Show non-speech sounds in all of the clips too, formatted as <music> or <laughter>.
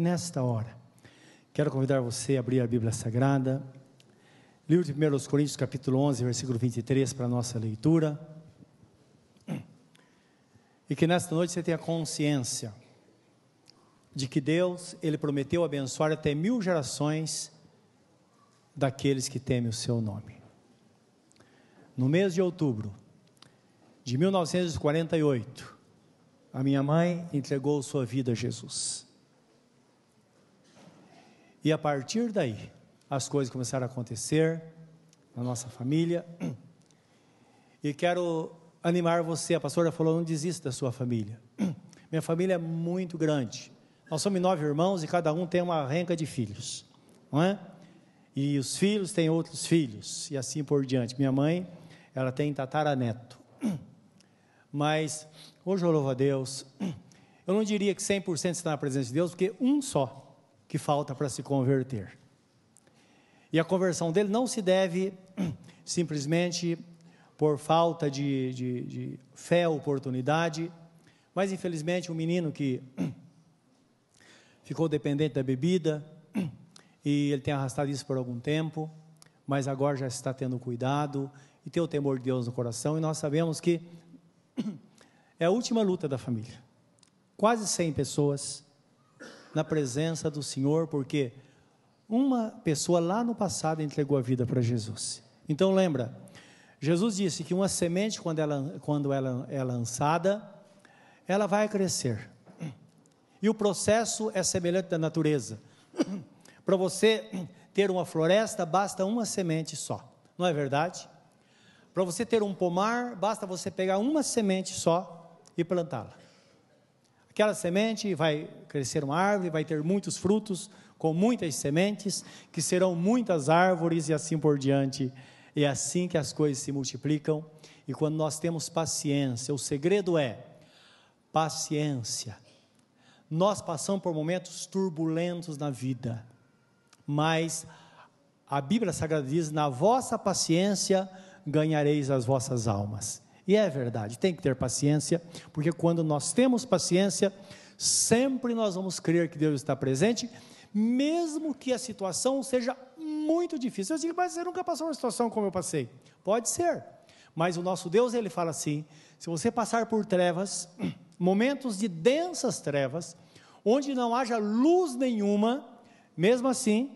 nesta hora, quero convidar você a abrir a Bíblia Sagrada, livro de 1 Coríntios, capítulo 11, versículo 23, para a nossa leitura. E que nesta noite você tenha consciência de que Deus, Ele prometeu abençoar até mil gerações daqueles que temem o seu nome. No mês de outubro de 1948, a minha mãe entregou sua vida a Jesus. E a partir daí, as coisas começaram a acontecer na nossa família. E quero animar você, a pastora falou, não desista da sua família. Minha família é muito grande. Nós somos nove irmãos e cada um tem uma renca de filhos, não é? E os filhos têm outros filhos, e assim por diante. Minha mãe, ela tem tataraneto. Mas, hoje eu louvo a Deus, eu não diria que 100% está na presença de Deus, porque um só que falta para se converter. E a conversão dele não se deve <clears throat> simplesmente por falta de, de, de fé, oportunidade, mas infelizmente um menino que <clears throat> ficou dependente da bebida, <clears throat> e ele tem arrastado isso por algum tempo, mas agora já está tendo cuidado e tem o temor de Deus no coração, e nós sabemos que é a última luta da família. Quase 100 pessoas na presença do Senhor, porque uma pessoa lá no passado entregou a vida para Jesus. Então lembra, Jesus disse que uma semente, quando ela, quando ela é lançada, ela vai crescer. E o processo é semelhante da natureza. <clears throat> Para você ter uma floresta, basta uma semente só, não é verdade? Para você ter um pomar, basta você pegar uma semente só e plantá-la. Aquela semente vai crescer uma árvore, vai ter muitos frutos, com muitas sementes, que serão muitas árvores e assim por diante. É assim que as coisas se multiplicam. E quando nós temos paciência, o segredo é paciência. Nós passamos por momentos turbulentos na vida, mas a Bíblia Sagrada diz: na vossa paciência ganhareis as vossas almas. E é verdade, tem que ter paciência, porque quando nós temos paciência, sempre nós vamos crer que Deus está presente, mesmo que a situação seja muito difícil. Eu digo, mas você nunca passou uma situação como eu passei. Pode ser, mas o nosso Deus, ele fala assim: se você passar por trevas, <clears throat> momentos de densas trevas, onde não haja luz nenhuma, mesmo assim,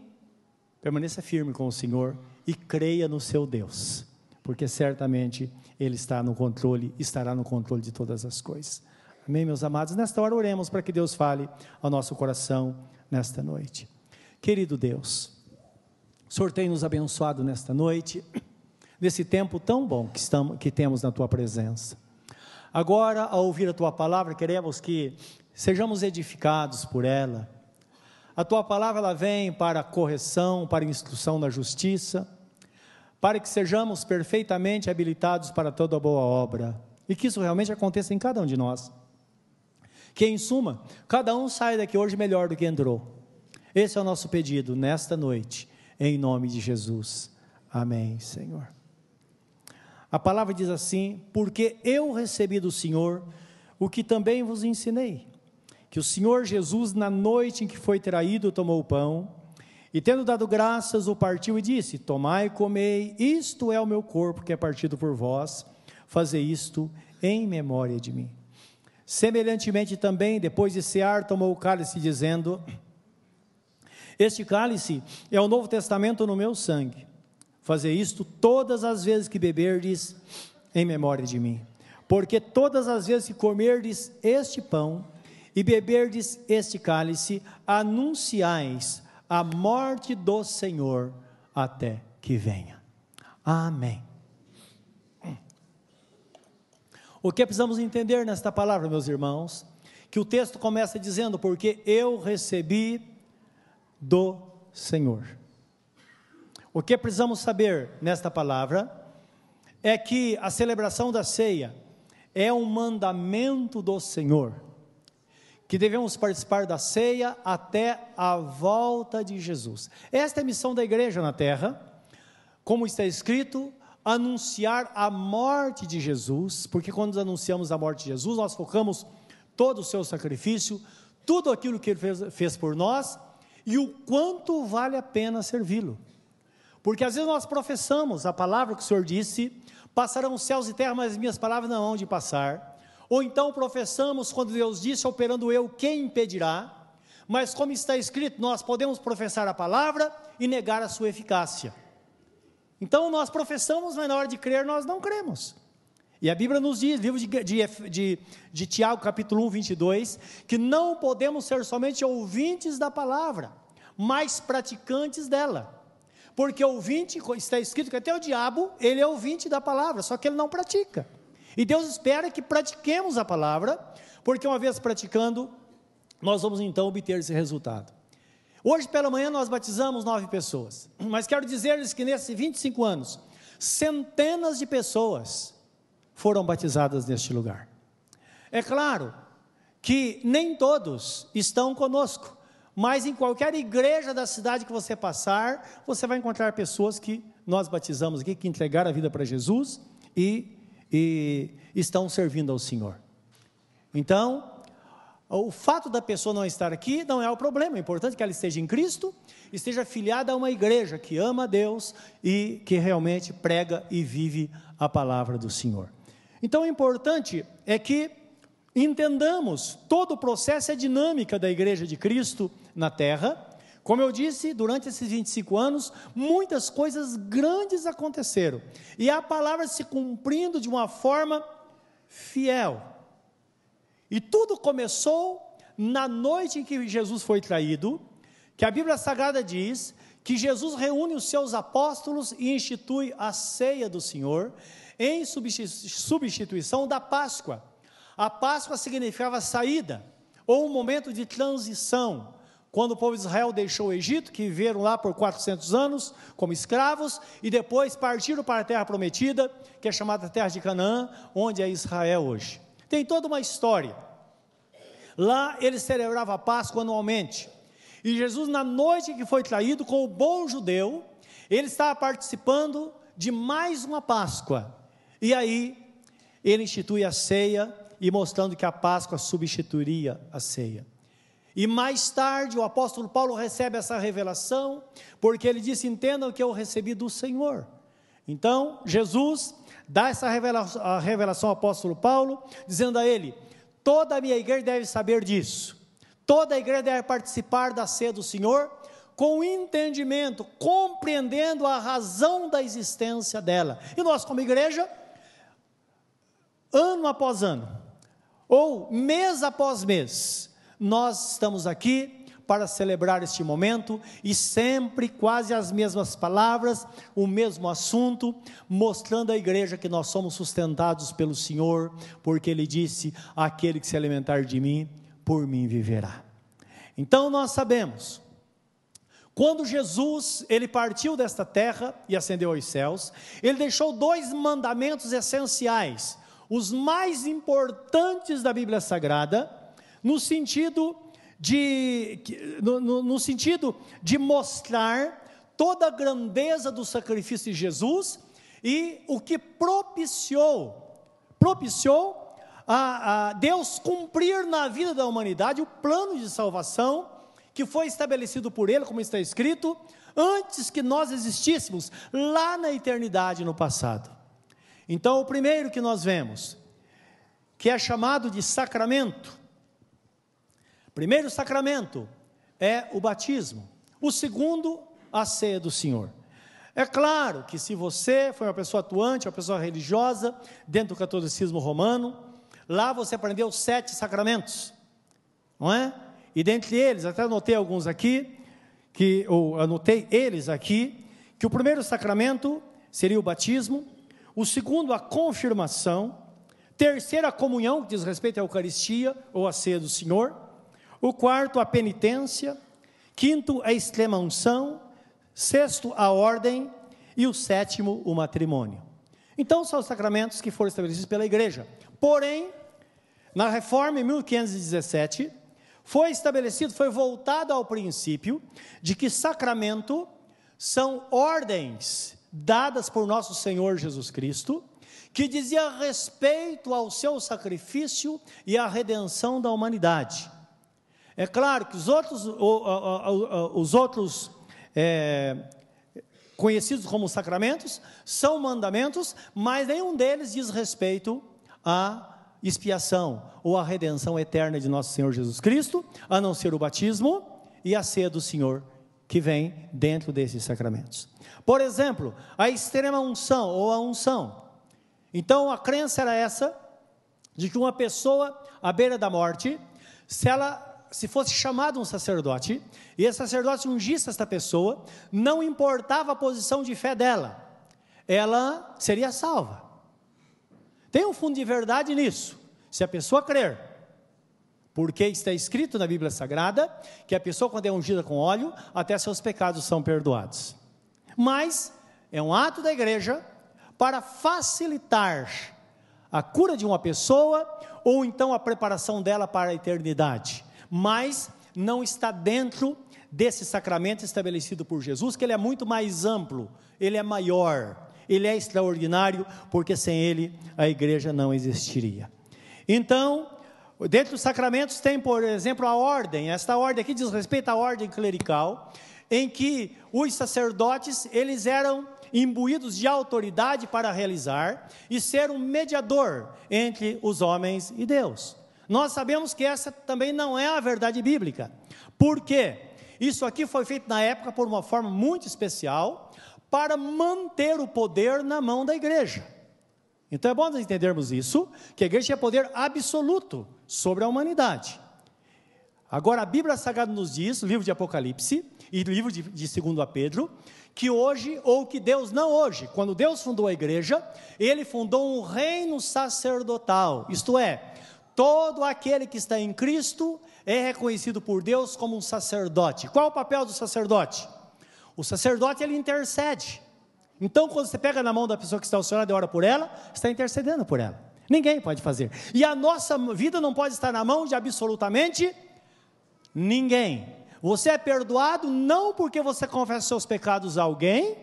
permaneça firme com o Senhor e creia no seu Deus porque certamente Ele está no controle, estará no controle de todas as coisas. Amém, meus amados? Nesta hora oremos para que Deus fale ao nosso coração nesta noite. Querido Deus, o Senhor tem nos abençoado nesta noite, nesse tempo tão bom que, estamos, que temos na Tua presença. Agora, ao ouvir a Tua palavra, queremos que sejamos edificados por ela. A Tua palavra ela vem para correção, para instrução na justiça, para que sejamos perfeitamente habilitados para toda boa obra. E que isso realmente aconteça em cada um de nós. Que, em suma, cada um saia daqui hoje melhor do que entrou. Esse é o nosso pedido nesta noite, em nome de Jesus. Amém, Senhor. A palavra diz assim: Porque eu recebi do Senhor o que também vos ensinei, que o Senhor Jesus, na noite em que foi traído, tomou o pão e tendo dado graças, o partiu e disse: Tomai e comei, isto é o meu corpo que é partido por vós, fazei isto em memória de mim. Semelhantemente também, depois de cear, tomou o cálice, dizendo: Este cálice é o Novo Testamento no meu sangue. Fazei isto todas as vezes que beberdes em memória de mim. Porque todas as vezes que comerdes este pão e beberdes este cálice, anunciais a morte do Senhor até que venha. Amém. O que precisamos entender nesta palavra, meus irmãos? Que o texto começa dizendo: Porque eu recebi do Senhor. O que precisamos saber nesta palavra é que a celebração da ceia é um mandamento do Senhor que devemos participar da ceia até a volta de Jesus. Esta é a missão da igreja na terra, como está escrito, anunciar a morte de Jesus, porque quando anunciamos a morte de Jesus, nós focamos todo o seu sacrifício, tudo aquilo que Ele fez, fez por nós e o quanto vale a pena servi-lo. Porque às vezes nós professamos a palavra que o Senhor disse, passarão céus e terra, mas as minhas palavras não hão de passar. Ou então professamos quando Deus disse, operando eu, quem impedirá? Mas como está escrito, nós podemos professar a palavra e negar a sua eficácia. Então nós professamos, mas na hora de crer nós não cremos. E a Bíblia nos diz, livro de, de, de, de Tiago, capítulo 1, 22, que não podemos ser somente ouvintes da palavra, mas praticantes dela. Porque ouvinte, está escrito que até o diabo, ele é ouvinte da palavra, só que ele não pratica. E Deus espera que pratiquemos a palavra, porque uma vez praticando, nós vamos então obter esse resultado. Hoje pela manhã nós batizamos nove pessoas, mas quero dizer-lhes que nesses 25 anos, centenas de pessoas foram batizadas neste lugar. É claro que nem todos estão conosco, mas em qualquer igreja da cidade que você passar, você vai encontrar pessoas que nós batizamos aqui, que entregaram a vida para Jesus e, e estão servindo ao Senhor. Então, o fato da pessoa não estar aqui não é o problema, é importante que ela esteja em Cristo, esteja filiada a uma igreja que ama a Deus e que realmente prega e vive a palavra do Senhor. Então, o importante é que entendamos todo o processo a dinâmica da igreja de Cristo na terra. Como eu disse, durante esses 25 anos, muitas coisas grandes aconteceram. E a palavra se cumprindo de uma forma fiel. E tudo começou na noite em que Jesus foi traído, que a Bíblia Sagrada diz que Jesus reúne os seus apóstolos e institui a ceia do Senhor em substituição da Páscoa. A Páscoa significava saída, ou um momento de transição, quando o povo de Israel deixou o Egito, que viveram lá por 400 anos como escravos, e depois partiram para a terra prometida, que é chamada terra de Canaã, onde é Israel hoje. Tem toda uma história. Lá eles celebravam a Páscoa anualmente. E Jesus, na noite que foi traído, com o bom judeu, ele estava participando de mais uma Páscoa. E aí, ele institui a ceia e mostrando que a Páscoa substituiria a ceia. E mais tarde, o apóstolo Paulo recebe essa revelação, porque ele disse: Entendam que eu recebi do Senhor. Então, Jesus dá essa revelação, a revelação ao apóstolo Paulo, dizendo a ele: Toda a minha igreja deve saber disso, toda a igreja deve participar da ceia do Senhor, com entendimento, compreendendo a razão da existência dela. E nós, como igreja, ano após ano, ou mês após mês, nós estamos aqui para celebrar este momento e sempre quase as mesmas palavras, o mesmo assunto, mostrando à igreja que nós somos sustentados pelo Senhor, porque Ele disse: aquele que se alimentar de mim, por mim viverá. Então nós sabemos, quando Jesus ele partiu desta terra e ascendeu aos céus, ele deixou dois mandamentos essenciais os mais importantes da Bíblia Sagrada, no sentido de, no, no, no sentido de mostrar toda a grandeza do sacrifício de Jesus e o que propiciou, propiciou a, a Deus cumprir na vida da humanidade o plano de salvação que foi estabelecido por Ele, como está escrito, antes que nós existíssemos, lá na eternidade no passado. Então, o primeiro que nós vemos, que é chamado de sacramento, primeiro sacramento é o batismo, o segundo, a ceia do Senhor. É claro que se você foi uma pessoa atuante, uma pessoa religiosa, dentro do catolicismo romano, lá você aprendeu sete sacramentos, não é? E dentre eles, até anotei alguns aqui, que, ou anotei eles aqui, que o primeiro sacramento seria o batismo, o segundo, a confirmação. Terceiro, a comunhão, que diz respeito à Eucaristia ou à ceia do Senhor. O quarto, a penitência. Quinto, a extrema unção. Sexto, a ordem. E o sétimo, o matrimônio. Então, são os sacramentos que foram estabelecidos pela igreja. Porém, na reforma em 1517, foi estabelecido, foi voltado ao princípio de que sacramento são ordens dadas por nosso Senhor Jesus Cristo, que dizia respeito ao seu sacrifício e à redenção da humanidade. É claro que os outros, os outros é, conhecidos como sacramentos são mandamentos, mas nenhum deles diz respeito à expiação ou à redenção eterna de nosso Senhor Jesus Cristo, a não ser o batismo e a ceia do Senhor que vem dentro desses sacramentos. Por exemplo, a extrema unção ou a unção. Então a crença era essa de que uma pessoa à beira da morte, se ela se fosse chamado um sacerdote, e esse sacerdote ungisse esta pessoa, não importava a posição de fé dela, ela seria salva. Tem um fundo de verdade nisso, se a pessoa crer, porque está escrito na Bíblia Sagrada que a pessoa, quando é ungida com óleo, até seus pecados são perdoados. Mas é um ato da igreja para facilitar a cura de uma pessoa ou então a preparação dela para a eternidade mas não está dentro desse sacramento estabelecido por Jesus, que ele é muito mais amplo, ele é maior, ele é extraordinário, porque sem ele a igreja não existiria. Então, dentro dos sacramentos tem, por exemplo, a ordem. Esta ordem aqui diz respeito à ordem clerical, em que os sacerdotes, eles eram imbuídos de autoridade para realizar e ser um mediador entre os homens e Deus. Nós sabemos que essa também não é a verdade bíblica. Por quê? Isso aqui foi feito na época por uma forma muito especial para manter o poder na mão da igreja. Então é bom nós entendermos isso, que a igreja tinha poder absoluto sobre a humanidade. Agora a Bíblia Sagrada nos diz, livro de Apocalipse e o livro de, de 2 Pedro, que hoje, ou que Deus, não hoje, quando Deus fundou a igreja, ele fundou um reino sacerdotal, isto é, Todo aquele que está em Cristo é reconhecido por Deus como um sacerdote. Qual é o papel do sacerdote? O sacerdote ele intercede. Então, quando você pega na mão da pessoa que está ao e ora por ela, está intercedendo por ela. Ninguém pode fazer. E a nossa vida não pode estar na mão de absolutamente ninguém. Você é perdoado não porque você confessa seus pecados a alguém,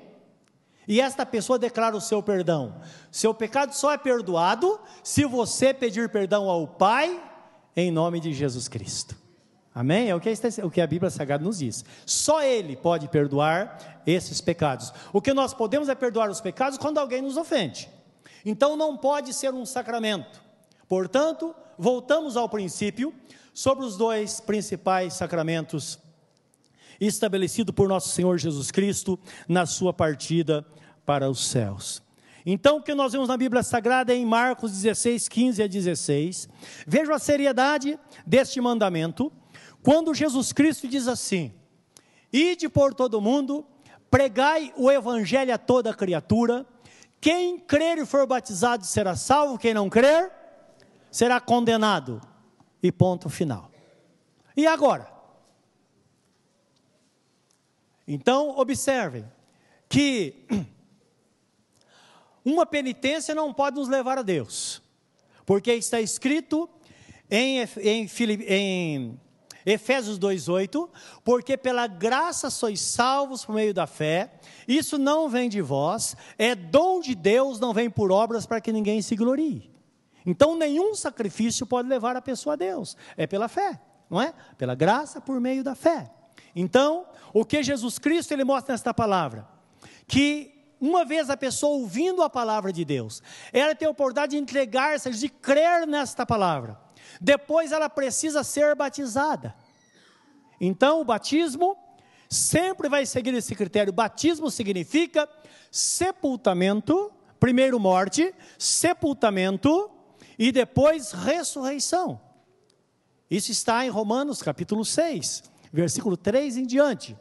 e esta pessoa declara o seu perdão. Seu pecado só é perdoado se você pedir perdão ao Pai em nome de Jesus Cristo. Amém? É o que, a, Bíblia Sagrada nos diz. Só Ele pode perdoar esses pecados. O que nós podemos é perdoar os pecados quando alguém nos ofende. Então não pode ser um sacramento. Portanto, voltamos ao princípio sobre os dois principais sacramentos estabelecido por nosso Senhor Jesus Cristo na sua partida para os céus. Então, o que nós vemos na Bíblia Sagrada é em Marcos 16, 15 a 16. Veja a seriedade deste mandamento, quando Jesus Cristo diz assim: Ide por todo mundo, pregai o evangelho a toda criatura, quem crer e for batizado será salvo, quem não crer será condenado. E ponto final. E agora? Então, observem que <clears throat> uma penitência não pode nos levar a Deus, porque está escrito em, em, em Efésios 2,8: porque pela graça sois salvos por meio da fé, isso não vem de vós, é dom de Deus, não vem por obras para que ninguém se glorie. Então, nenhum sacrifício pode levar a pessoa a Deus, é pela fé, não é? Pela graça por meio da fé. Então, o que Jesus Cristo ele mostra nesta palavra? Que uma vez a pessoa ouvindo a palavra de Deus, ela tem a oportunidade de entregar-se, de crer nesta palavra. Depois ela precisa ser batizada. Então, o batismo sempre vai seguir esse critério. Batismo significa sepultamento, primeiro morte, sepultamento e depois ressurreição. Isso está em Romanos capítulo 6 versículo 3 em diante,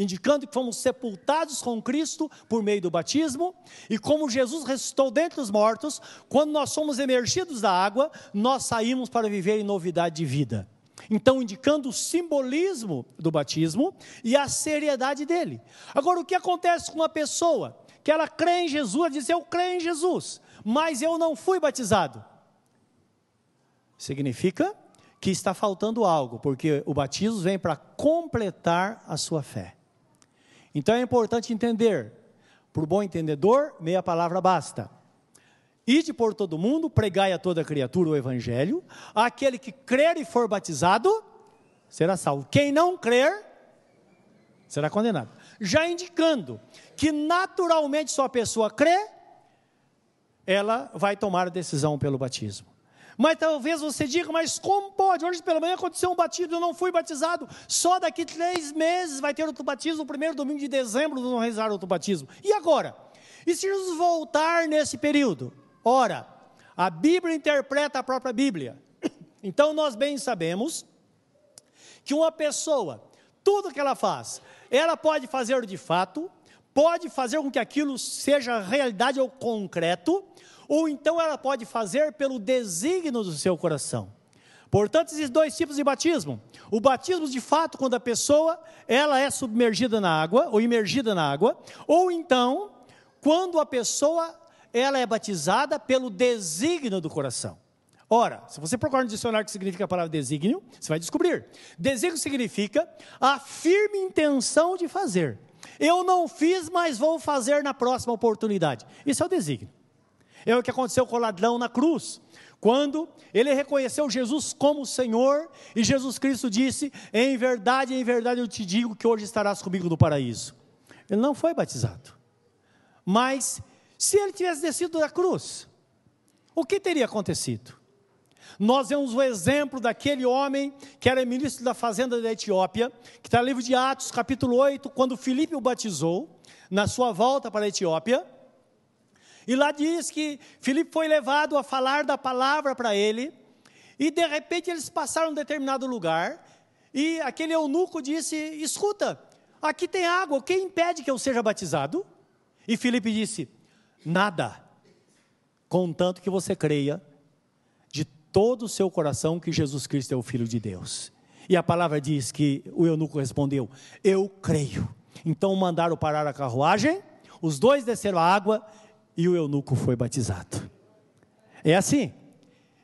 indicando que fomos sepultados com Cristo por meio do batismo, e como Jesus ressuscitou dentre os mortos, quando nós somos emergidos da água, nós saímos para viver em novidade de vida. Então, indicando o simbolismo do batismo e a seriedade dele. Agora, o que acontece com uma pessoa que ela crê em Jesus, ela diz: Eu creio em Jesus, mas eu não fui batizado? Significa que está faltando algo, porque o batismo vem para completar a sua fé. Então é importante entender, para o bom entendedor, meia palavra basta. Ide por todo mundo, pregai a toda criatura o evangelho, aquele que crer e for batizado será salvo. Quem não crer, será condenado. Já indicando que naturalmente só a pessoa crê, ela vai tomar a decisão pelo batismo. Mas talvez você diga, mas como pode? Hoje pela manhã aconteceu um batismo, eu não fui batizado. Só daqui três meses vai ter outro batismo, no primeiro domingo de dezembro vão rezar outro batismo. E agora? E se Jesus voltar nesse período? Ora, a Bíblia interpreta a própria Bíblia. <coughs> Então nós bem sabemos que uma pessoa, tudo que ela faz, ela pode fazer de fato, pode fazer com que aquilo seja realidade ou concreto, ou então ela pode fazer pelo desígnio do seu coração. Portanto, existem dois tipos de batismo. O batismo de fato, quando a pessoa ela é submergida na água, ou imergida na água, ou então, quando a pessoa ela é batizada pelo desígnio do coração. Ora, se você procurar no dicionário o que significa a palavra desígnio, você vai descobrir. Desígnio significa a firme intenção de fazer. Eu não fiz, mas vou fazer na próxima oportunidade. Isso é o desígnio. É o que aconteceu com o ladrão na cruz. Quando ele reconheceu Jesus como Senhor, e Jesus Cristo disse: Em verdade, em verdade eu te digo que hoje estarás comigo no paraíso. Ele não foi batizado. Mas, se ele tivesse descido da cruz, o que teria acontecido? Nós vemos o exemplo daquele homem que era ministro da fazenda da Etiópia, que está no livro de Atos, capítulo 8, quando Filipe o batizou, na sua volta para a Etiópia. E lá diz que Filipe foi levado a falar da palavra para ele, e de repente eles passaram um determinado lugar, e aquele eunuco disse: Escuta, aqui tem água, o que impede que eu seja batizado? E Filipe disse: Nada, contanto que você creia todo o seu coração que Jesus Cristo é o Filho de Deus. E a palavra diz que o eunuco respondeu: Eu creio. Então mandaram parar a carruagem, os dois desceram a água e o eunuco foi batizado. É assim.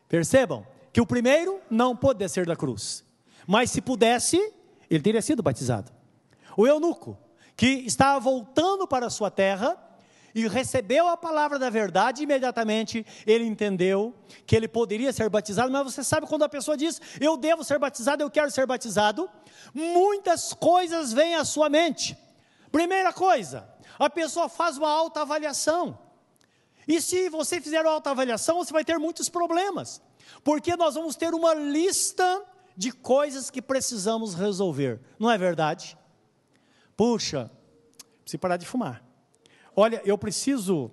Percebam que o primeiro não pôde descer da cruz, mas se pudesse, ele teria sido batizado. O eunuco, que estava voltando para a sua terra, e recebeu a palavra da verdade, imediatamente ele entendeu que ele poderia ser batizado. Mas você sabe quando a pessoa diz, eu devo ser batizado, eu quero ser batizado, muitas coisas vêm à sua mente. Primeira coisa, a pessoa faz uma autoavaliação. E se você fizer uma autoavaliação, você vai ter muitos problemas, porque nós vamos ter uma lista de coisas que precisamos resolver, não é verdade? Puxa, preciso parar de fumar. Olha, eu preciso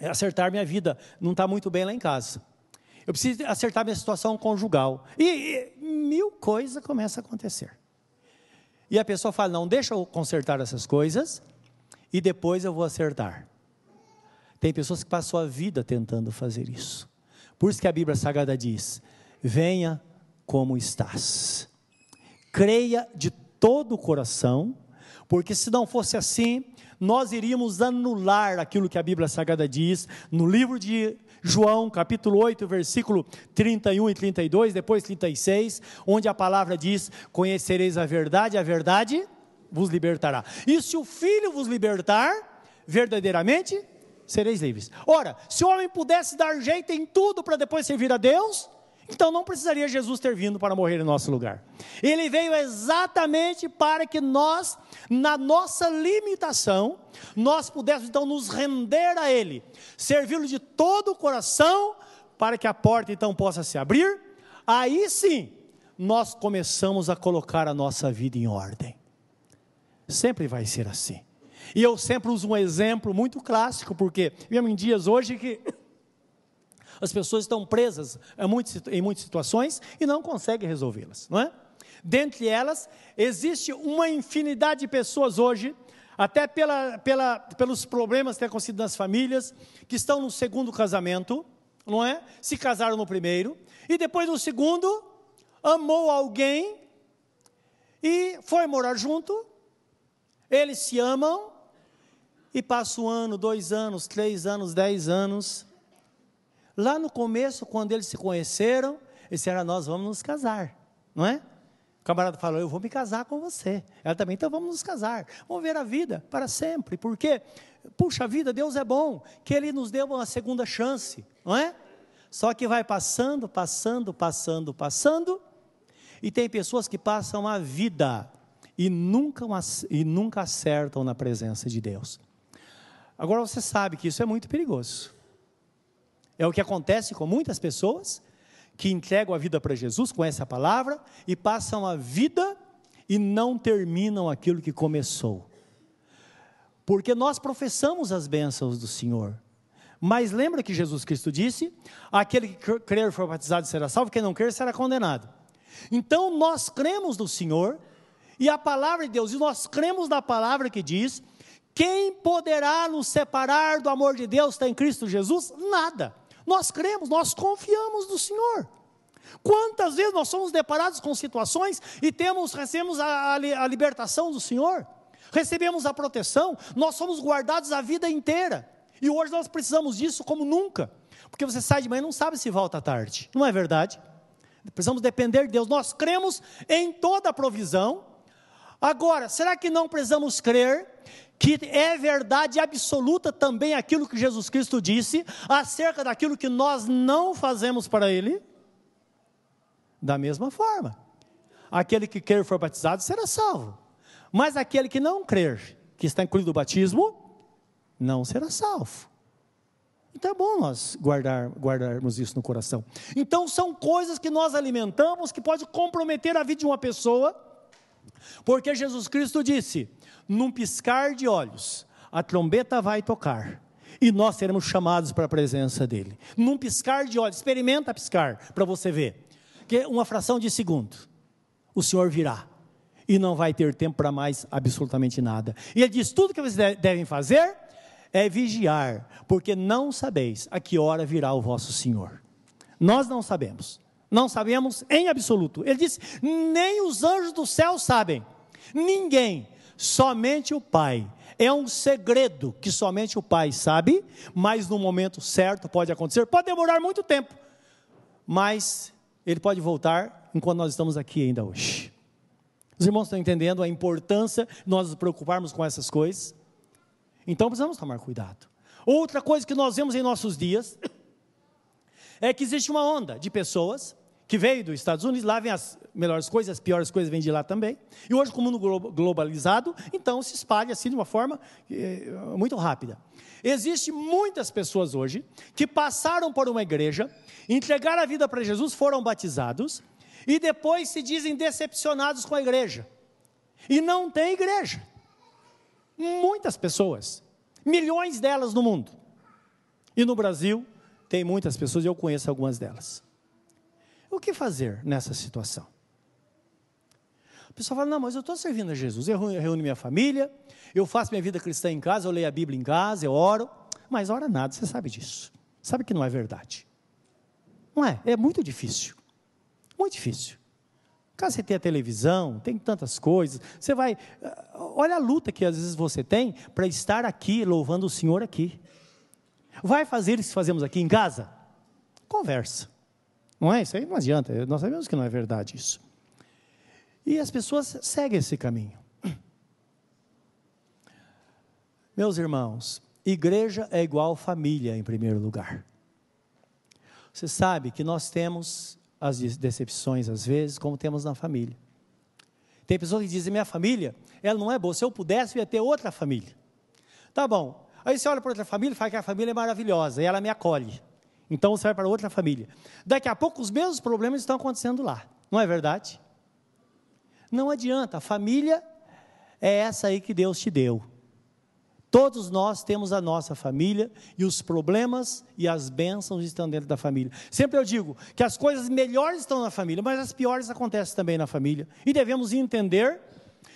acertar minha vida, não está muito bem lá em casa. Eu preciso acertar minha situação conjugal. E, e mil coisas começam a acontecer. E a pessoa fala: não, deixa eu consertar essas coisas e depois eu vou acertar. Tem pessoas que passam a vida tentando fazer isso. Por isso que a Bíblia Sagrada diz: venha como estás. Creia de todo o coração, porque se não fosse assim, nós iríamos anular aquilo que a Bíblia Sagrada diz no livro de João, capítulo 8, versículo 31 e 32, depois 36, onde a palavra diz: Conhecereis a verdade, a verdade vos libertará. E se o Filho vos libertar, verdadeiramente sereis livres. Ora, se o homem pudesse dar jeito em tudo para depois servir a Deus, então não precisaria Jesus ter vindo para morrer em nosso lugar. Ele veio exatamente para que nós, na nossa limitação, nós pudéssemos então nos render a Ele, servi-lo de todo o coração, para que a porta então possa se abrir. Aí sim, nós começamos a colocar a nossa vida em ordem. Sempre vai ser assim. E eu sempre uso um exemplo muito clássico, porque vivemos em dias hoje que <coughs> as pessoas estão presas em muitas situações e não conseguem resolvê-las, não é? Dentre elas, existe uma infinidade de pessoas hoje, até pela, pela, pelos problemas que têm acontecido nas famílias, que estão no segundo casamento, não é? Se casaram no primeiro, e depois no segundo, amou alguém e foi morar junto, eles se amam, e passa um ano, dois anos, três anos, dez anos, Lá no começo, quando eles se conheceram, eles disseram: Nós vamos nos casar, não é? O camarada falou: Eu vou me casar com você. Ela também, então vamos nos casar. Vamos ver a vida para sempre. Porque, puxa vida, Deus é bom, que Ele nos deu uma segunda chance, não é? Só que vai passando, passando, passando, passando, E tem pessoas que passam a vida e nunca, e nunca acertam na presença de Deus. Agora você sabe que isso é muito perigoso. É o que acontece com muitas pessoas que entregam a vida para Jesus, conhecem a palavra e passam a vida e não terminam aquilo que começou. Porque nós professamos as bênçãos do Senhor. Mas lembra que Jesus Cristo disse: aquele que crer for batizado será salvo, quem não crer será condenado. Então nós cremos no Senhor e a palavra de Deus, e nós cremos na palavra que diz: quem poderá nos separar do amor de Deus está em Cristo Jesus? Nada. Nós cremos, nós confiamos no Senhor. Quantas vezes nós somos deparados com situações e temos, recebemos a, a, libertação do Senhor, recebemos a proteção, nós somos guardados a vida inteira. E hoje nós precisamos disso como nunca, porque você sai de manhã e não sabe se volta à tarde, não é verdade? Precisamos depender de Deus, nós cremos em toda a provisão. Agora, será que não precisamos crer que é verdade absoluta também aquilo que Jesus Cristo disse acerca daquilo que nós não fazemos para Ele? Da mesma forma, aquele que crer for batizado será salvo, mas aquele que não crer, que está incluído o batismo, não será salvo. Então é bom nós guardar, guardarmos isso no coração. Então são coisas que nós alimentamos que pode comprometer a vida de uma pessoa, porque Jesus Cristo disse: num piscar de olhos, a trombeta vai tocar e nós seremos chamados para a presença dele. Num piscar de olhos, experimenta piscar para você ver. Que uma fração de segundo, o Senhor virá e não vai ter tempo para mais absolutamente nada. E ele diz: tudo que vocês devem fazer é vigiar, porque não sabeis a que hora virá o vosso Senhor. Nós não sabemos, não sabemos em absoluto. Ele diz: nem os anjos do céu sabem, ninguém Somente o Pai. É um segredo que somente o Pai sabe, mas no momento certo pode acontecer. Pode demorar muito tempo, mas ele pode voltar enquanto nós estamos aqui ainda hoje. Os irmãos estão entendendo a importância de nós nos preocuparmos com essas coisas? Então precisamos tomar cuidado. Outra coisa que nós vemos em nossos dias <coughs> é que existe uma onda de pessoas que veio dos Estados Unidos, lá vem as melhores coisas, as piores coisas vêm de lá também. E hoje, com o mundo globalizado, então se espalha assim de uma forma é, muito rápida. Existem muitas pessoas hoje que passaram por uma igreja, entregaram a vida para Jesus, foram batizados, e depois se dizem decepcionados com a igreja. E não tem igreja. Muitas pessoas, milhões delas no mundo. E no Brasil, tem muitas pessoas, eu conheço algumas delas. O que fazer nessa situação? O pessoal fala: não, mas eu estou servindo a Jesus, eu reúno minha família, eu faço minha vida cristã em casa, eu leio a Bíblia em casa, eu oro, mas ora nada, você sabe disso. Sabe que não é verdade. Não é? É muito difícil. Muito difícil. Caso você tenha televisão, tem tantas coisas, você vai. Olha a luta que às vezes você tem para estar aqui louvando o Senhor aqui. Vai fazer isso que fazemos aqui em casa? Conversa. Não é? Isso aí não adianta. Nós sabemos que não é verdade isso. E as pessoas seguem esse caminho. Meus irmãos, igreja é igual família em primeiro lugar. Você sabe que nós temos as decepções às vezes, como temos na família. Tem pessoas que dizem: minha família, ela não é boa. Se eu pudesse, eu ia ter outra família. Tá bom. Aí você olha para outra família e fala que a família é maravilhosa e ela me acolhe. Então você vai para outra família. Daqui a pouco os mesmos problemas estão acontecendo lá. Não é verdade? Não adianta, a família é essa aí que Deus te deu. Todos nós temos a nossa família e os problemas e as bênçãos estão dentro da família. Sempre eu digo que as coisas melhores estão na família, mas as piores acontecem também na família. E devemos entender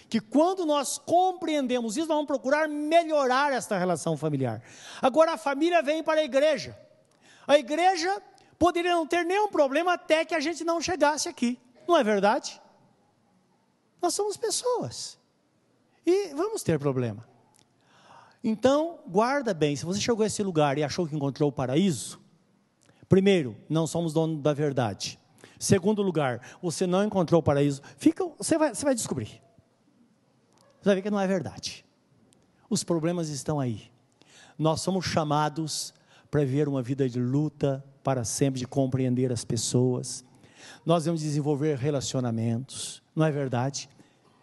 que quando nós compreendemos isso, nós vamos procurar melhorar esta relação familiar. Agora a família vem para a igreja. A igreja poderia não ter nenhum problema até que a gente não chegasse aqui. Não é verdade? Nós somos pessoas. E vamos ter problema. Então, guarda bem, se você chegou a esse lugar e achou que encontrou o paraíso, primeiro, não somos donos da verdade. Segundo lugar, você não encontrou o paraíso, fica, você, vai, você vai descobrir. Você vai ver que não é verdade. Os problemas estão aí. Nós somos chamados para uma vida de luta para sempre, de compreender as pessoas. Nós devemos desenvolver relacionamentos, não é verdade?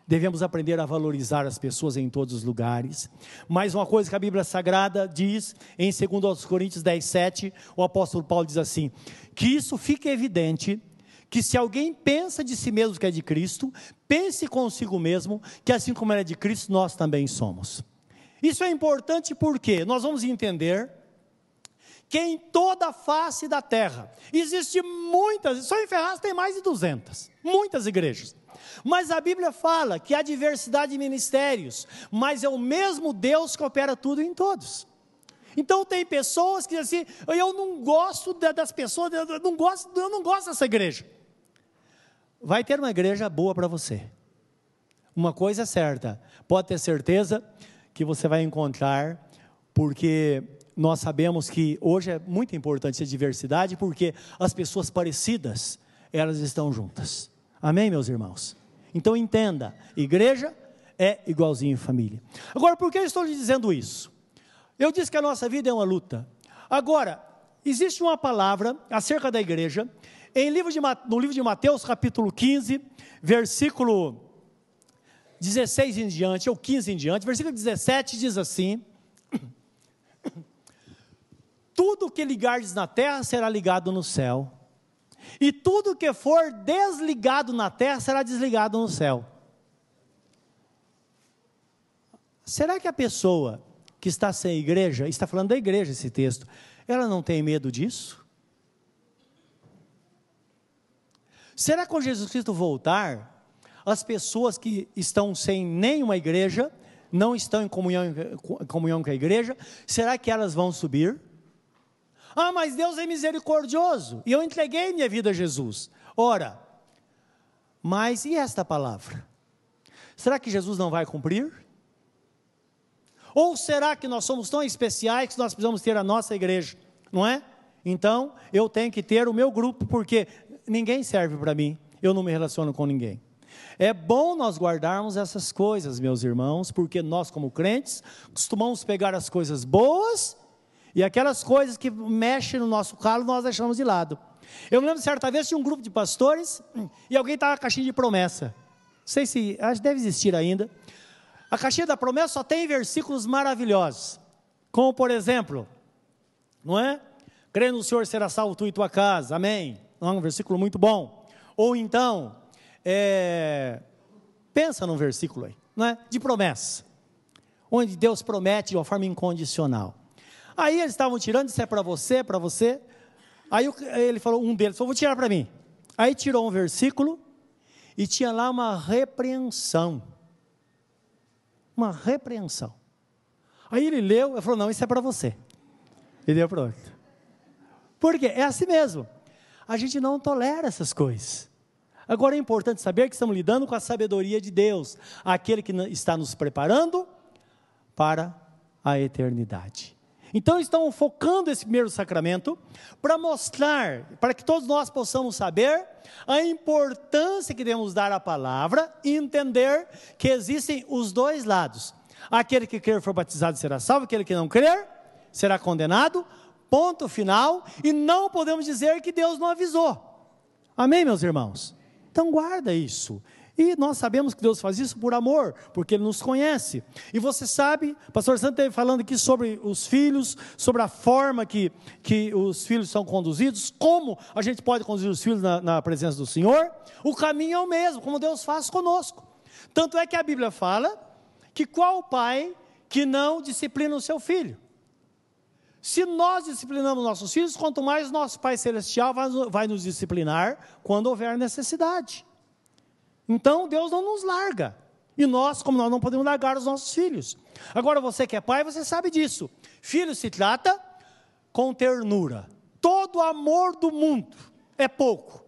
Devemos aprender a valorizar as pessoas em todos os lugares. Mas uma coisa que a Bíblia Sagrada diz em 2 Coríntios 10, 7, o apóstolo Paulo diz assim: que isso fica evidente que se alguém pensa de si mesmo que é de Cristo, pense consigo mesmo que assim como ele é de Cristo, nós também somos. Isso é importante porque nós vamos entender que em toda a face da terra existe muitas, só em Ferraz tem mais de 200, muitas igrejas. Mas a Bíblia fala que há diversidade de ministérios, mas é o mesmo Deus que opera tudo em todos. Então tem pessoas que dizem assim, eu não gosto das pessoas, eu não gosto, eu não gosto dessa igreja. Vai ter uma igreja boa para você. Uma coisa é certa, pode ter certeza que você vai encontrar, porque nós sabemos que hoje é muito importante a diversidade, porque as pessoas parecidas, elas estão juntas. Amém, meus irmãos? Então entenda, igreja é igualzinho família. Agora, por que eu estou lhe dizendo isso? Eu disse que a nossa vida é uma luta. Agora, existe uma palavra acerca da igreja, em livro de, no livro de Mateus, capítulo 15, versículo 16 em diante, ou 15 em diante, versículo 17 diz assim: Tudo que ligardes na terra será ligado no céu, e tudo que for desligado na terra será desligado no céu. Será que a pessoa que está sem igreja, está falando da igreja esse texto, ela não tem medo disso? Será que quando Jesus Cristo voltar, as pessoas que estão sem nenhuma igreja, não estão em comunhão, em comunhão com a igreja, será que elas vão subir? Ah, mas Deus é misericordioso e eu entreguei minha vida a Jesus. Ora, mas e esta palavra? Será que Jesus não vai cumprir? Ou será que nós somos tão especiais que nós precisamos ter a nossa igreja? Não é? Então, eu tenho que ter o meu grupo, porque ninguém serve para mim, eu não me relaciono com ninguém. É bom nós guardarmos essas coisas, meus irmãos, porque nós, como crentes, costumamos pegar as coisas boas e aquelas coisas que mexem no nosso calo, nós deixamos de lado. Eu me lembro certa vez tinha um grupo de pastores e alguém estava com a caixinha de promessa. Não sei se, acho que deve existir ainda. A caixinha da promessa só tem versículos maravilhosos. Como, por exemplo, não é? Crendo no Senhor será salvo tu e tua casa. Amém. Não é um versículo muito bom. Ou então, é, pensa num versículo aí, não é? De promessa. Onde Deus promete de uma forma incondicional. Aí eles estavam tirando, isso é para você, para você. Aí ele falou, um deles falou, vou tirar para mim. Aí tirou um versículo e tinha lá uma repreensão. Uma repreensão. Aí ele leu e falou, não, isso é para você. E deu para outro. Por quê? É assim mesmo. A gente não tolera essas coisas. Agora é importante saber que estamos lidando com a sabedoria de Deus, aquele que está nos preparando para a eternidade. Então estão focando esse primeiro sacramento para mostrar, para que todos nós possamos saber a importância que devemos dar à palavra e entender que existem os dois lados. Aquele que crer for batizado será salvo, aquele que não crer será condenado. Ponto final. E não podemos dizer que Deus não avisou. Amém, meus irmãos? Então guarda isso. E nós sabemos que Deus faz isso por amor, porque Ele nos conhece. E você sabe, pastor Santo esteve falando aqui sobre os filhos, sobre a forma que, que os filhos são conduzidos, como a gente pode conduzir os filhos na, na presença do Senhor. O caminho é o mesmo, como Deus faz conosco. Tanto é que a Bíblia fala que qual pai que não disciplina o seu filho? Se nós disciplinamos nossos filhos, quanto mais nosso Pai Celestial vai, vai nos disciplinar quando houver necessidade. Então Deus não nos larga. E nós, como nós não podemos largar os nossos filhos. Agora você que é pai, você sabe disso. Filho se trata com ternura. Todo amor do mundo é pouco,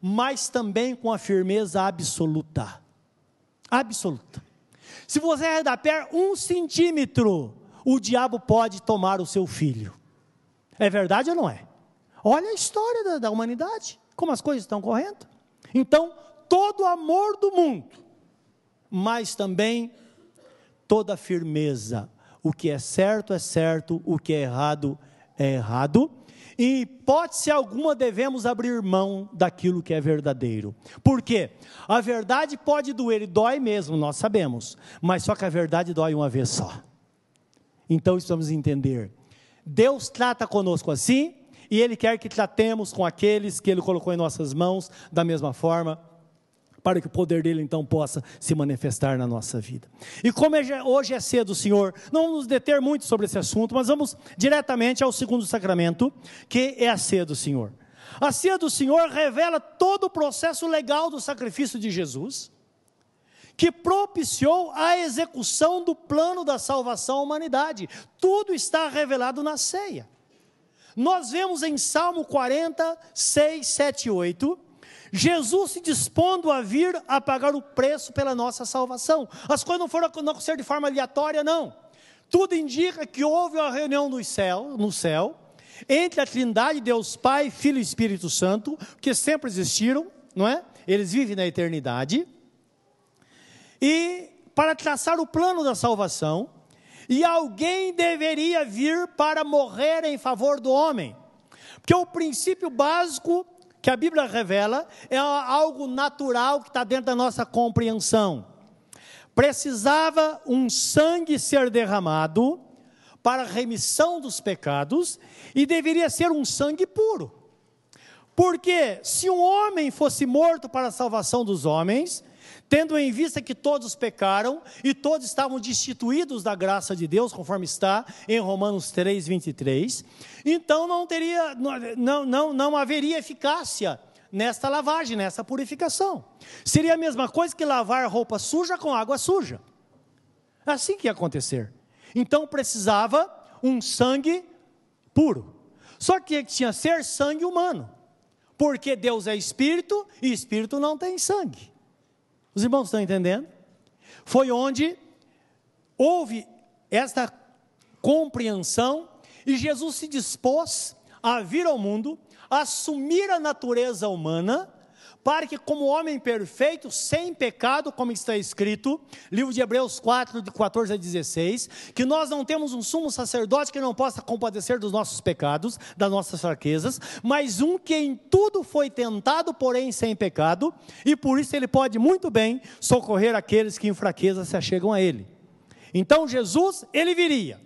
mas também com a firmeza absoluta. Absoluta. Se você arredar um centímetro, o diabo pode tomar o seu filho. É verdade ou não é? Olha a história da, da humanidade, como as coisas estão correndo. Então, todo o amor do mundo, mas também toda firmeza. O que é certo é certo, o que é errado é errado. em hipótese alguma devemos abrir mão daquilo que é verdadeiro. Por quê? A verdade pode doer e dói mesmo, nós sabemos, mas só que a verdade dói uma vez só. Então precisamos entender. Deus trata conosco assim, e Ele quer que tratemos com aqueles que Ele colocou em nossas mãos da mesma forma para que o poder dele então possa se manifestar na nossa vida. E como é hoje é cedo, Senhor, não vamos nos deter muito sobre esse assunto, mas vamos diretamente ao segundo sacramento, que é a ceia do Senhor. A ceia do Senhor revela todo o processo legal do sacrifício de Jesus, que propiciou a execução do plano da salvação à humanidade. Tudo está revelado na ceia. Nós vemos em Salmo 40, 6, 7 e 8, Jesus se dispondo a vir a pagar o preço pela nossa salvação. As coisas não foram acontecer de forma aleatória, não. Tudo indica que houve uma reunião no céu, no céu entre a Trindade, Deus Pai, Filho e Espírito Santo, que sempre existiram, não é? Eles vivem na eternidade. E para traçar o plano da salvação, e alguém deveria vir para morrer em favor do homem. Porque o princípio básico que a Bíblia revela é algo natural que está dentro da nossa compreensão. Precisava um sangue ser derramado para a remissão dos pecados e deveria ser um sangue puro. Porque se um homem fosse morto para a salvação dos homens, tendo em vista que todos pecaram e todos estavam destituídos da graça de Deus, conforme está em Romanos 3, 23, então não teria, não, não, não haveria eficácia nesta lavagem, nessa purificação. Seria a mesma coisa que lavar roupa suja com água suja. Assim que ia acontecer. Então precisava um sangue puro. Só que tinha que ser sangue humano. Porque Deus é espírito e espírito não tem sangue. Os irmãos estão entendendo? Foi onde houve esta compreensão e Jesus se dispôs a vir ao mundo, assumir a natureza humana, para que, como homem perfeito, sem pecado, como está escrito, livro de Hebreus 4, de 14 a 16, que nós não temos um sumo sacerdote que não possa compadecer dos nossos pecados, das nossas fraquezas, mas um que em tudo foi tentado, porém sem pecado, e por isso ele pode muito bem socorrer aqueles que em fraqueza se achegam a ele. Então Jesus, ele viria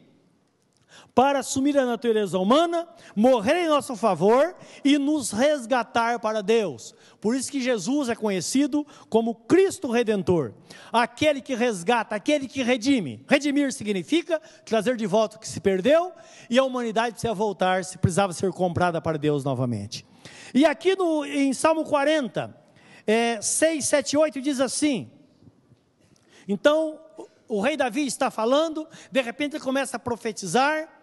para assumir a natureza humana, morrer em nosso favor e nos resgatar para Deus. Por isso que Jesus é conhecido como Cristo Redentor, aquele que resgata, aquele que redime. Redimir significa trazer de volta o que se perdeu e a humanidade precisa voltar, se precisava ser comprada para Deus novamente. E aqui no, em Salmo 40, é, 6, 7, 8 diz assim: então o rei Davi está falando, de repente ele começa a profetizar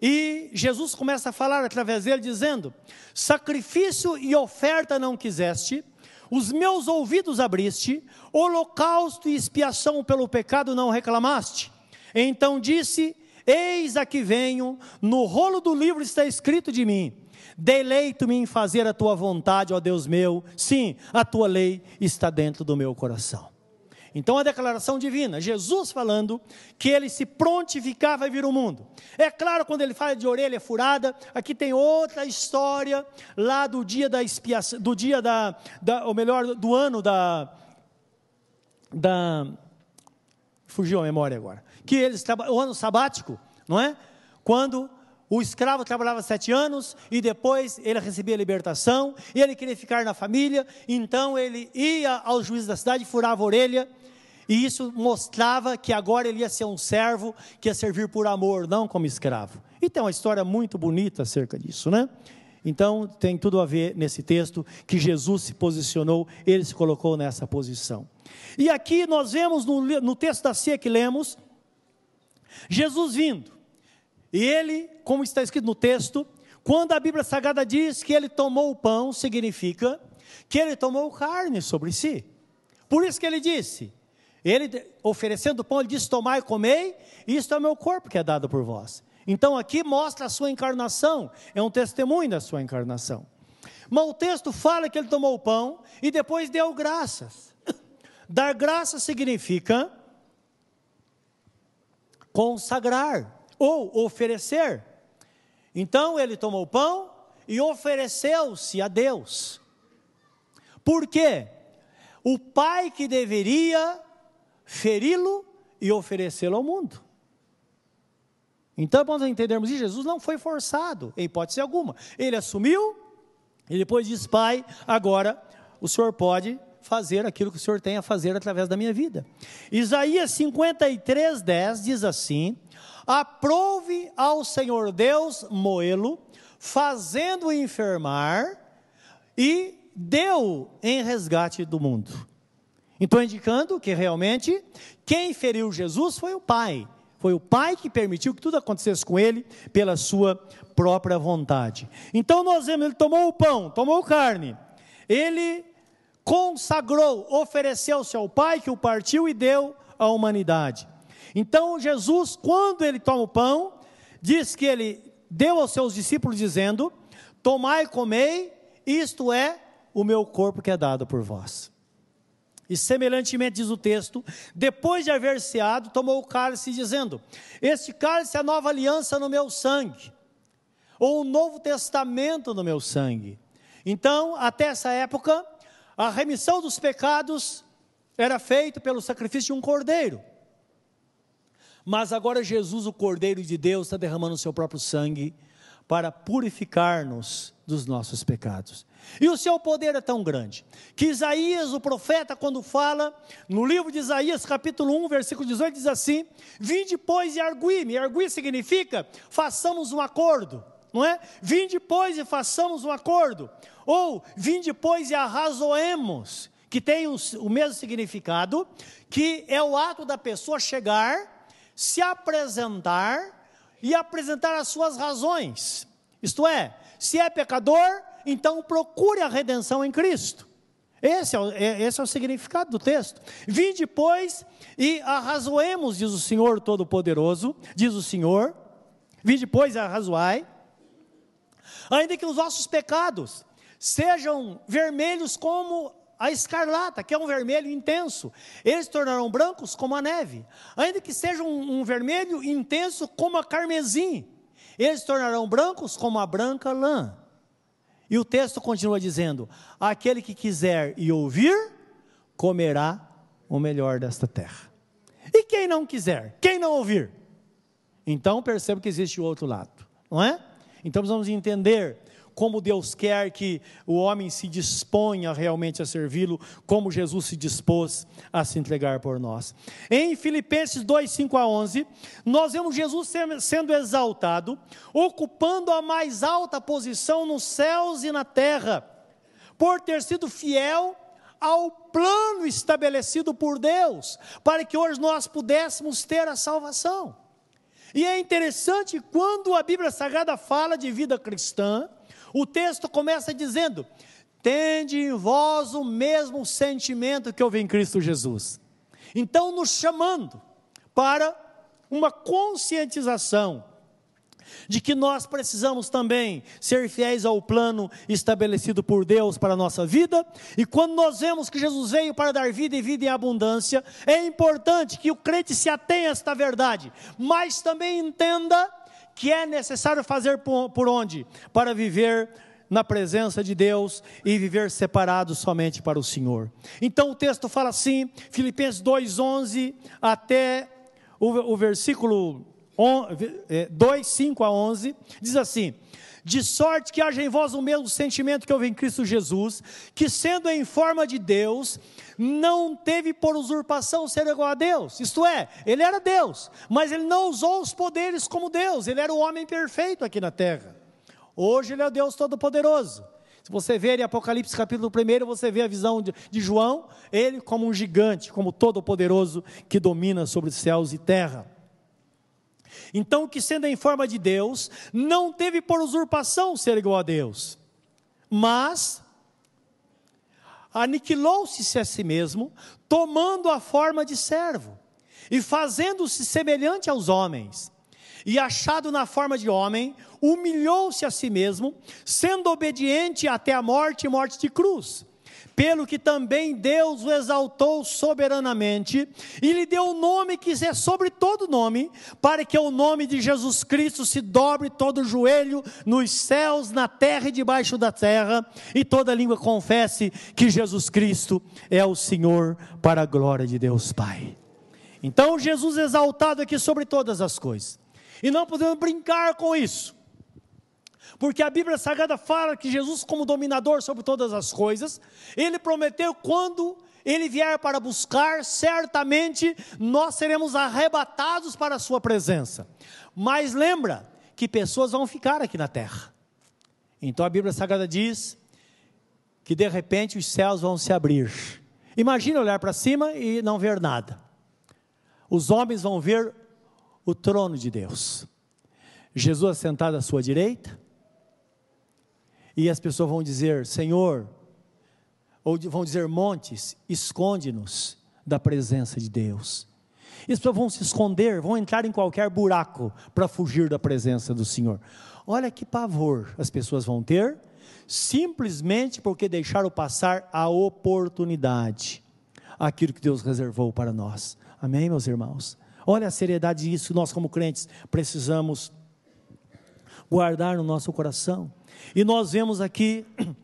e Jesus começa a falar através dele, dizendo: Sacrifício e oferta não quiseste, os meus ouvidos abriste, holocausto e expiação pelo pecado não reclamaste. Então disse: Eis aqui venho, no rolo do livro está escrito de mim. Deleito-me em fazer a tua vontade, ó Deus meu. Sim, a tua lei está dentro do meu coração. Então a declaração divina, Jesus falando que ele se prontificava a vir ao mundo. É claro, quando ele fala de orelha furada, aqui tem outra história lá do dia da expiação, do dia da, da ou melhor, do ano da, da fugiu a memória agora. Que eles o ano sabático, não é? Quando o escravo trabalhava sete anos e depois ele recebia a libertação e ele queria ficar na família, então ele ia ao juiz da cidade, furava a orelha e isso mostrava que agora ele ia ser um servo que ia servir por amor, não como escravo. E tem uma história muito bonita acerca disso, né? Então tem tudo a ver nesse texto que Jesus se posicionou, ele se colocou nessa posição. E aqui nós vemos no, no texto da ceia que lemos, Jesus vindo. E ele, como está escrito no texto, quando a Bíblia Sagrada diz que ele tomou o pão, significa que ele tomou carne sobre si. Por isso que ele disse: ele, oferecendo o pão, ele disse: Tomai e comei, isto é o meu corpo que é dado por vós. Então aqui mostra a sua encarnação, é um testemunho da sua encarnação. Mas o texto fala que ele tomou o pão e depois deu graças. <coughs> Dar graças significa consagrar ou oferecer. Então ele tomou o pão, e ofereceu-se a Deus. Por quê? O pai que deveria feri-lo e oferecê-lo ao mundo. Então, para nós entendermos isso, Jesus não foi forçado, em hipótese alguma. Ele assumiu e depois disse: Pai, agora o Senhor pode fazer aquilo que o Senhor tem a fazer através da minha vida. Isaías 53, 10 diz assim: Aprove ao Senhor Deus moê-lo, fazendo-o enfermar, e deu em resgate do mundo. Então, indicando que realmente quem feriu Jesus foi o Pai. Foi o Pai que permitiu que tudo acontecesse com ele pela sua própria vontade. Então nós vemos, ele tomou o pão, tomou carne, ele consagrou, ofereceu-se ao Pai que o partiu e deu à humanidade. Então Jesus, quando ele toma o pão, diz que ele deu aos seus discípulos dizendo: Tomai e comei, isto é o meu corpo que é dado por vós. E semelhantemente diz o texto, depois de haver ceado, tomou o cálice, dizendo: Este cálice é a nova aliança no meu sangue, ou o novo testamento no meu sangue. Então, até essa época, a remissão dos pecados era feita pelo sacrifício de um cordeiro. Mas agora Jesus, o Cordeiro de Deus, está derramando o seu próprio sangue para purificar-nos dos nossos pecados. E o seu poder é tão grande que Isaías, o profeta, quando fala no livro de Isaías, capítulo 1, versículo 18, diz assim: Vinde, pois, e argui-me. Arguir significa façamos um acordo, não é? Vinde, pois, e façamos um acordo. Ou vinde, pois, e arrazoemos, que tem o, o mesmo significado, que é o ato da pessoa chegar, se apresentar e apresentar as suas razões. Isto é, se é pecador, então procure a redenção em Cristo. Esse é, o, é, esse é o significado do texto. Vim depois e arrazoemos, diz o Senhor Todo-Poderoso, diz o Senhor. Vim depois e arrazoai. Ainda que os vossos pecados sejam vermelhos como a escarlata, que é um vermelho intenso, eles se tornarão brancos como a neve. Ainda que sejam um, um vermelho intenso como a carmesim, eles se tornarão brancos como a branca lã. E o texto continua dizendo: aquele que quiser e ouvir, comerá o melhor desta terra. E quem não quiser, quem não ouvir? Então perceba que existe o outro lado, não é? Então vamos entender como Deus quer que o homem se disponha realmente a servi-lo, como Jesus se dispôs a se entregar por nós. Em Filipenses 2, 5 a 11, nós vemos Jesus sendo exaltado, ocupando a mais alta posição nos céus e na terra, por ter sido fiel ao plano estabelecido por Deus, para que hoje nós pudéssemos ter a salvação. E é interessante quando a Bíblia Sagrada fala de vida cristã, o texto começa dizendo: Tende em vós o mesmo sentimento que houve em Cristo Jesus. Então, nos chamando para uma conscientização de que nós precisamos também ser fiéis ao plano estabelecido por Deus para a nossa vida, e quando nós vemos que Jesus veio para dar vida e vida em abundância, é importante que o crente se atenha a esta verdade, mas também entenda que é necessário fazer por, por onde? Para viver na presença de Deus e viver separado somente para o Senhor. Então o texto fala assim, Filipenses 2:11 até o, o versículo 2, 5 é, a 11, diz assim: de sorte que haja em vós o mesmo sentimento que houve em Cristo Jesus, que sendo em forma de Deus, não teve por usurpação ser igual a Deus, isto é, ele era Deus, mas ele não usou os poderes como Deus, ele era o homem perfeito aqui na terra. Hoje ele é o Deus Todo-Poderoso. Se você ver em Apocalipse capítulo 1, você vê a visão de, de João, ele como um gigante, como todo-poderoso que domina sobre céus e terra. Então, que sendo em forma de Deus, não teve por usurpação ser igual a Deus, mas aniquilou-se a si mesmo, tomando a forma de servo e fazendo-se semelhante aos homens. E achado na forma de homem, humilhou-se a si mesmo, sendo obediente até a morte e morte de cruz pelo que também Deus o exaltou soberanamente e lhe deu o um nome que é sobre todo nome, para que o nome de Jesus Cristo se dobre todo joelho nos céus, na terra e debaixo da terra, e toda língua confesse que Jesus Cristo é o Senhor, para a glória de Deus Pai. Então, Jesus exaltado aqui sobre todas as coisas, e não podemos brincar com isso. Porque a Bíblia Sagrada fala que Jesus, como dominador sobre todas as coisas, ele prometeu quando ele vier para buscar, certamente nós seremos arrebatados para a sua presença. Mas lembra que pessoas vão ficar aqui na terra. Então a Bíblia Sagrada diz que de repente os céus vão se abrir. Imagina olhar para cima e não ver nada. Os homens vão ver o trono de Deus. Jesus assentado à sua direita, e as pessoas vão dizer: Senhor, ou vão dizer: Montes, esconde-nos da presença de Deus. E as pessoas vão se esconder, vão entrar em qualquer buraco para fugir da presença do Senhor. Olha que pavor as pessoas vão ter, simplesmente porque deixaram passar a oportunidade, aquilo que Deus reservou para nós. Amém, meus irmãos? Olha a seriedade disso, nós, como crentes, precisamos guardar no nosso coração. E nós vemos aqui, <clears throat>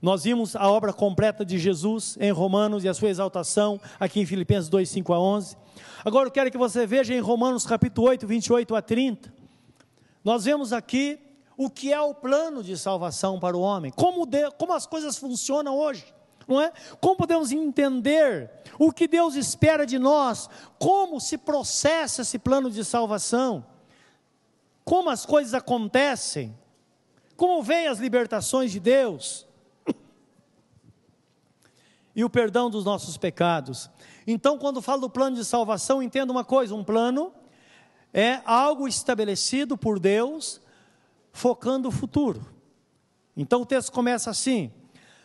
nós vimos a obra completa de Jesus em Romanos e a sua exaltação aqui em Filipenses 2, 5 a 11. Agora eu quero que você veja em Romanos capítulo 8, 28 a 30. Nós vemos aqui o que é o plano de salvação para o homem, como, de, como as coisas funcionam hoje, não é? Como podemos entender o que Deus espera de nós, como se processa esse plano de salvação, como as coisas acontecem. Como vem as libertações de Deus? E o perdão dos nossos pecados. Então, quando falo do plano de salvação, entenda uma coisa: um plano é algo estabelecido por Deus, focando o futuro. Então o texto começa assim: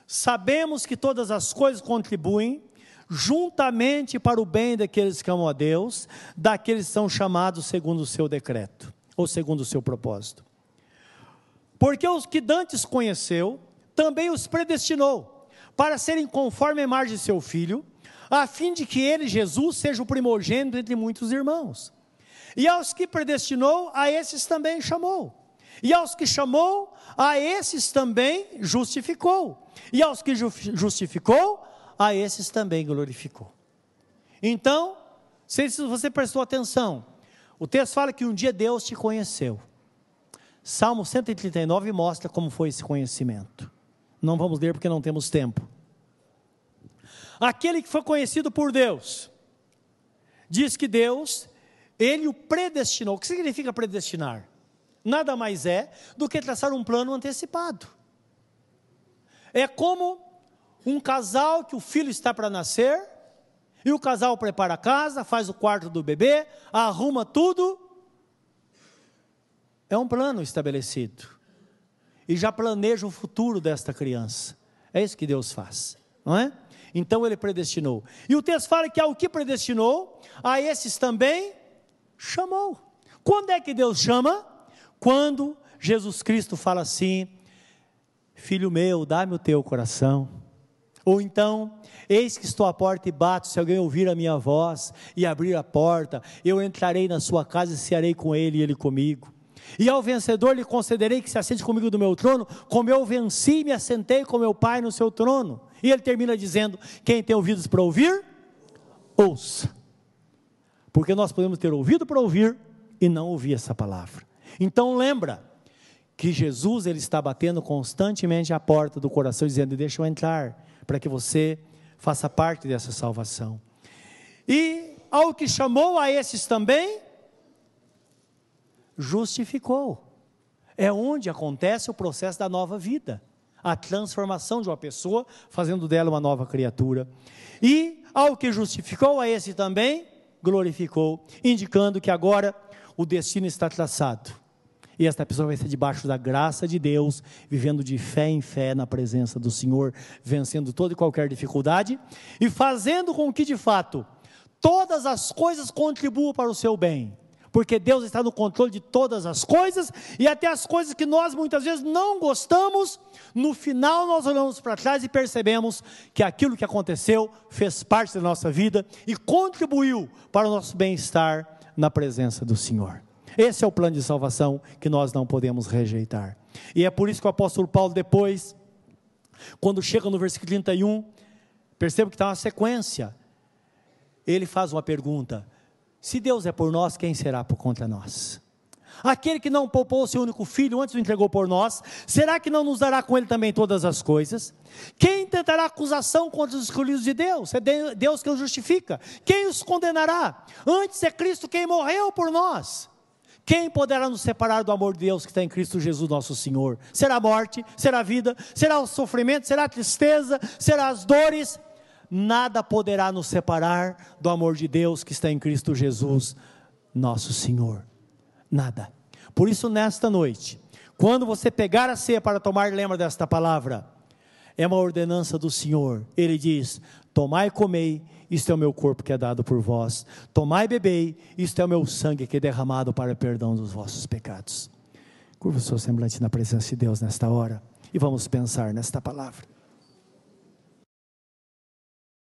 Sabemos que todas as coisas contribuem juntamente para o bem daqueles que amam a Deus, daqueles que são chamados segundo o seu decreto, ou segundo o seu propósito. Porque os que dantes conheceu, também os predestinou, para serem conforme a imagem de seu filho, a fim de que ele, Jesus, seja o primogênito entre muitos irmãos. E aos que predestinou, a esses também chamou. E aos que chamou, a esses também justificou. E aos que justificou, a esses também glorificou. Então, se você prestou atenção, o texto fala que um dia Deus te conheceu. Salmo 139 mostra como foi esse conhecimento. Não vamos ler porque não temos tempo. Aquele que foi conhecido por Deus, diz que Deus, ele o predestinou. O que significa predestinar? Nada mais é do que traçar um plano antecipado. É como um casal que o filho está para nascer, e o casal prepara a casa, faz o quarto do bebê, arruma tudo, é um plano estabelecido. E já planeja o futuro desta criança. É isso que Deus faz, não é? Então ele predestinou. E o texto fala que ao que predestinou, a esses também chamou. Quando é que Deus chama? Quando Jesus Cristo fala assim: Filho meu, dá-me o teu coração. Ou então, eis que estou à porta e bato, se alguém ouvir a minha voz e abrir a porta, eu entrarei na sua casa e cearei com ele e ele comigo. E ao vencedor lhe concederei que se assente comigo do meu trono, como eu venci e me assentei com meu Pai no seu trono. E ele termina dizendo: Quem tem ouvidos para ouvir, ouça. Porque nós podemos ter ouvido para ouvir e não ouvir essa palavra. Então lembra que Jesus ele está batendo constantemente à porta do coração, dizendo: Deixa eu entrar, para que você faça parte dessa salvação. E ao que chamou a esses também, justificou. É onde acontece o processo da nova vida, a transformação de uma pessoa, fazendo dela uma nova criatura. E ao que justificou, a esse também glorificou, indicando que agora o destino está traçado. E esta pessoa vai ser debaixo da graça de Deus, vivendo de fé em fé na presença do Senhor, vencendo toda e qualquer dificuldade e fazendo com que, de fato, todas as coisas contribuam para o seu bem porque Deus está no controle de todas as coisas e até as coisas que nós muitas vezes não gostamos, no final nós olhamos para trás e percebemos que aquilo que aconteceu fez parte da nossa vida e contribuiu para o nosso bem-estar na presença do Senhor. Esse é o plano de salvação que nós não podemos rejeitar. E é por isso que o apóstolo Paulo, depois, quando chega no versículo 31, perceba que está uma sequência. Ele faz uma pergunta: se Deus é por nós, quem será por contra nós? Aquele que não poupou o seu único filho, antes o entregou por nós, será que não nos dará com ele também todas as coisas? Quem tentará acusação contra os escolhidos de Deus? É Deus que os justifica. Quem os condenará? Antes é Cristo quem morreu por nós. Quem poderá nos separar do amor de Deus que está em Cristo Jesus, nosso Senhor? Será a morte? Será a vida? Será o sofrimento? Será a tristeza? Será as dores? Nada poderá nos separar do amor de Deus que está em Cristo Jesus, nosso Senhor. Nada. Por isso, nesta noite, quando você pegar a ceia para tomar, lembra desta palavra. É uma ordenança do Senhor. Ele diz: Tomai e comei, isto é o meu corpo que é dado por vós. Tomai e bebei, isto é o meu sangue que é derramado para o perdão dos vossos pecados. Curva o seu semblante na presença de Deus nesta hora e vamos pensar nesta palavra.